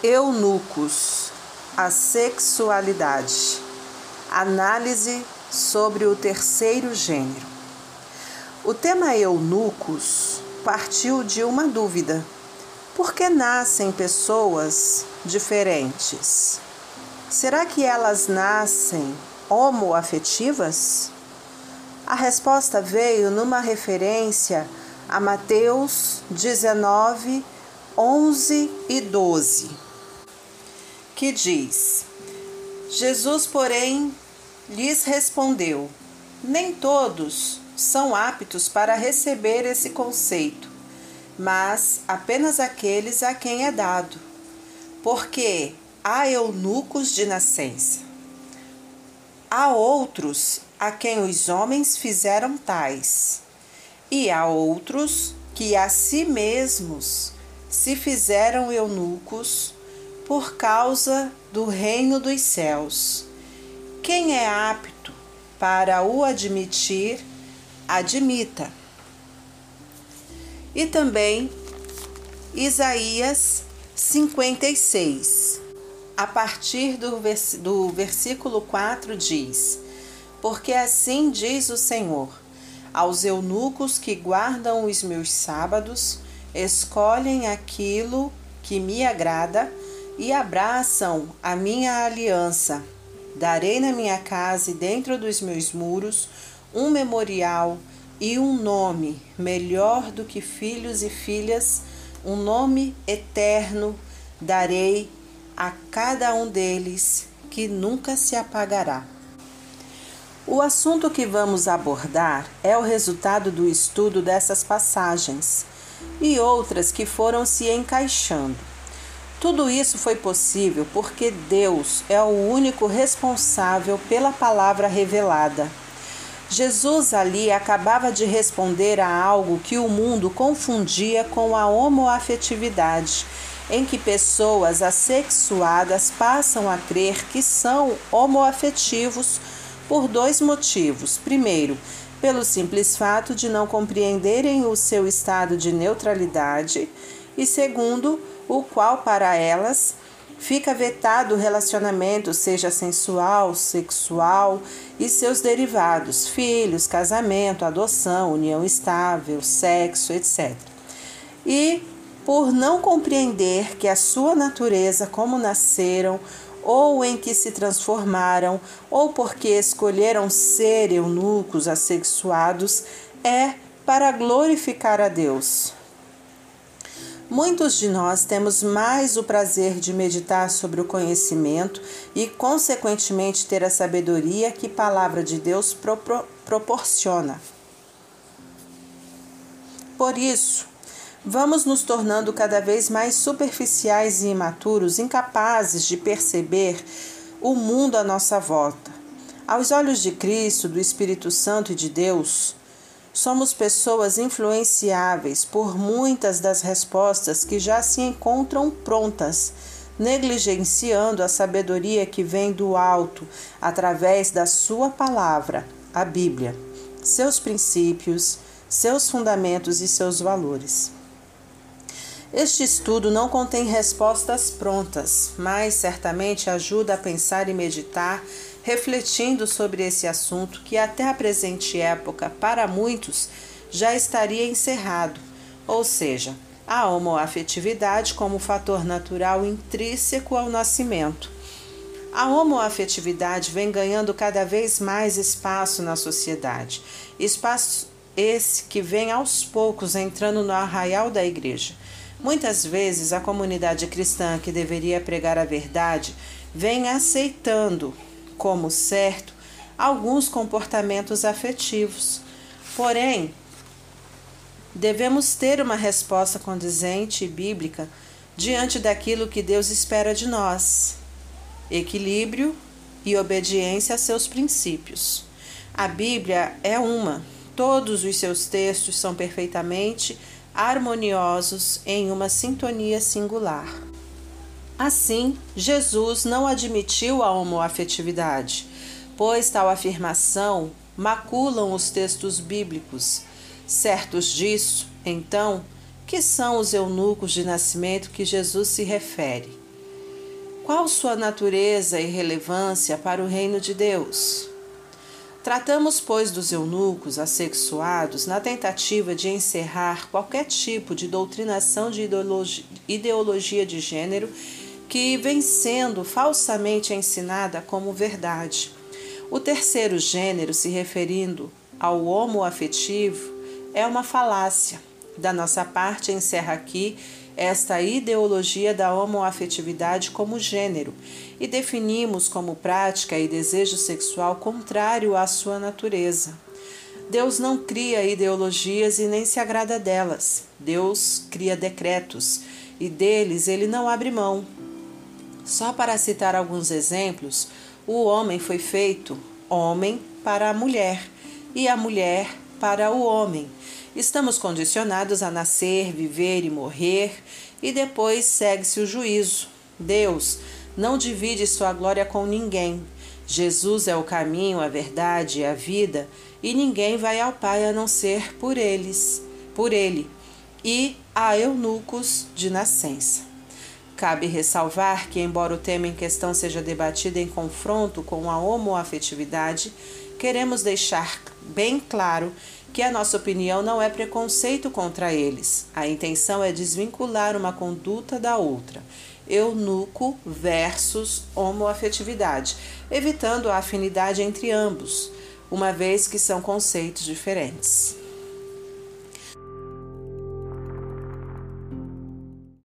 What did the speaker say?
Eunucos, a sexualidade. Análise sobre o terceiro gênero. O tema eunucos partiu de uma dúvida: por que nascem pessoas diferentes? Será que elas nascem homoafetivas? A resposta veio numa referência a Mateus 19, 11 e 12 que diz: Jesus, porém, lhes respondeu: Nem todos são aptos para receber esse conceito, mas apenas aqueles a quem é dado. Porque há eunucos de nascença. Há outros a quem os homens fizeram tais, e há outros que a si mesmos se fizeram eunucos por causa do reino dos céus. Quem é apto para o admitir, admita. E também Isaías 56, a partir do, vers do versículo 4 diz: Porque assim diz o Senhor, aos eunucos que guardam os meus sábados, escolhem aquilo que me agrada e abraçam a minha aliança. Darei na minha casa e dentro dos meus muros um memorial e um nome melhor do que filhos e filhas, um nome eterno darei a cada um deles que nunca se apagará. O assunto que vamos abordar é o resultado do estudo dessas passagens e outras que foram se encaixando. Tudo isso foi possível porque Deus é o único responsável pela palavra revelada. Jesus ali acabava de responder a algo que o mundo confundia com a homoafetividade, em que pessoas assexuadas passam a crer que são homoafetivos por dois motivos. Primeiro, pelo simples fato de não compreenderem o seu estado de neutralidade, e segundo, o qual para elas fica vetado o relacionamento, seja sensual, sexual e seus derivados, filhos, casamento, adoção, união estável, sexo, etc. E por não compreender que a sua natureza, como nasceram, ou em que se transformaram, ou porque escolheram ser eunucos assexuados, é para glorificar a Deus. Muitos de nós temos mais o prazer de meditar sobre o conhecimento e, consequentemente, ter a sabedoria que a palavra de Deus pro proporciona. Por isso, vamos nos tornando cada vez mais superficiais e imaturos, incapazes de perceber o mundo à nossa volta. Aos olhos de Cristo, do Espírito Santo e de Deus, Somos pessoas influenciáveis por muitas das respostas que já se encontram prontas, negligenciando a sabedoria que vem do alto através da Sua palavra, a Bíblia, seus princípios, seus fundamentos e seus valores. Este estudo não contém respostas prontas, mas certamente ajuda a pensar e meditar refletindo sobre esse assunto que até a presente época, para muitos, já estaria encerrado, ou seja, a homoafetividade como fator natural intrínseco ao nascimento. A homoafetividade vem ganhando cada vez mais espaço na sociedade, espaço esse que vem aos poucos entrando no arraial da igreja. Muitas vezes a comunidade cristã que deveria pregar a verdade vem aceitando como certo alguns comportamentos afetivos. Porém, devemos ter uma resposta condizente e bíblica diante daquilo que Deus espera de nós: equilíbrio e obediência a seus princípios. A Bíblia é uma, todos os seus textos são perfeitamente harmoniosos em uma sintonia singular. Assim, Jesus não admitiu a homoafetividade, pois tal afirmação maculam os textos bíblicos. Certos disso, então, que são os eunucos de nascimento que Jesus se refere? Qual sua natureza e relevância para o reino de Deus? Tratamos, pois, dos eunucos assexuados na tentativa de encerrar qualquer tipo de doutrinação de ideologia de gênero que vem sendo falsamente ensinada como verdade. O terceiro gênero, se referindo ao homoafetivo, é uma falácia. Da nossa parte, encerra aqui esta ideologia da homoafetividade como gênero e definimos como prática e desejo sexual contrário à sua natureza. Deus não cria ideologias e nem se agrada delas. Deus cria decretos e deles ele não abre mão. Só para citar alguns exemplos, o homem foi feito homem para a mulher e a mulher para o homem. Estamos condicionados a nascer, viver e morrer, e depois segue-se o juízo. Deus não divide sua glória com ninguém. Jesus é o caminho, a verdade e a vida, e ninguém vai ao Pai a não ser por eles, por ele. E há eunucos de nascença. Cabe ressalvar que, embora o tema em questão seja debatido em confronto com a homoafetividade, queremos deixar bem claro que a nossa opinião não é preconceito contra eles. A intenção é desvincular uma conduta da outra. Eunuco versus homoafetividade, evitando a afinidade entre ambos, uma vez que são conceitos diferentes.